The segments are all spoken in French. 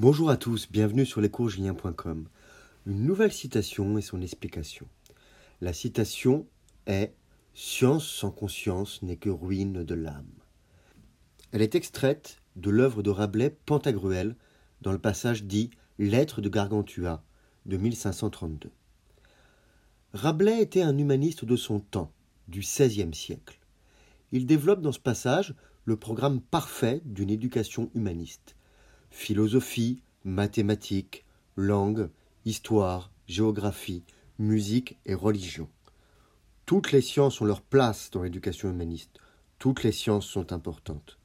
Bonjour à tous, bienvenue sur lescoursjulien.com. Une nouvelle citation et son explication. La citation est Science sans conscience n'est que ruine de l'âme. Elle est extraite de l'œuvre de Rabelais Pantagruel dans le passage dit Lettre de Gargantua de 1532. Rabelais était un humaniste de son temps, du XVIe siècle. Il développe dans ce passage le programme parfait d'une éducation humaniste philosophie, mathématiques, langue, histoire, géographie, musique et religion. Toutes les sciences ont leur place dans l'éducation humaniste, toutes les sciences sont importantes.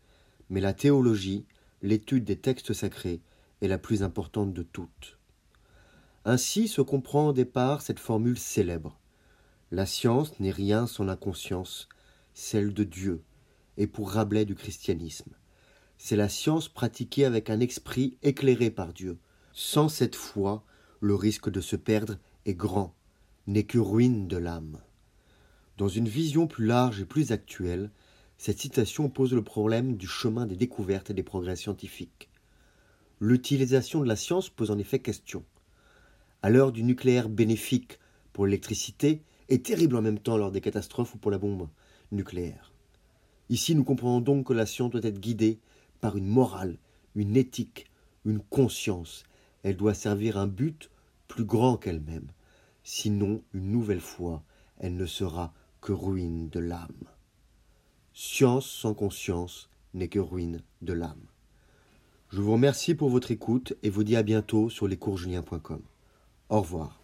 Mais la théologie, l'étude des textes sacrés, est la plus importante de toutes. Ainsi se comprend au départ cette formule célèbre. La science n'est rien sans la conscience, celle de Dieu, et pour Rabelais du christianisme c'est la science pratiquée avec un esprit éclairé par Dieu. Sans cette foi, le risque de se perdre est grand, n'est que ruine de l'âme. Dans une vision plus large et plus actuelle, cette citation pose le problème du chemin des découvertes et des progrès scientifiques. L'utilisation de la science pose en effet question. À l'heure du nucléaire bénéfique pour l'électricité et terrible en même temps lors des catastrophes ou pour la bombe nucléaire. Ici, nous comprenons donc que la science doit être guidée par une morale, une éthique, une conscience. Elle doit servir un but plus grand qu'elle-même. Sinon, une nouvelle fois, elle ne sera que ruine de l'âme. Science sans conscience n'est que ruine de l'âme. Je vous remercie pour votre écoute et vous dis à bientôt sur lescoursjulien.com. Au revoir.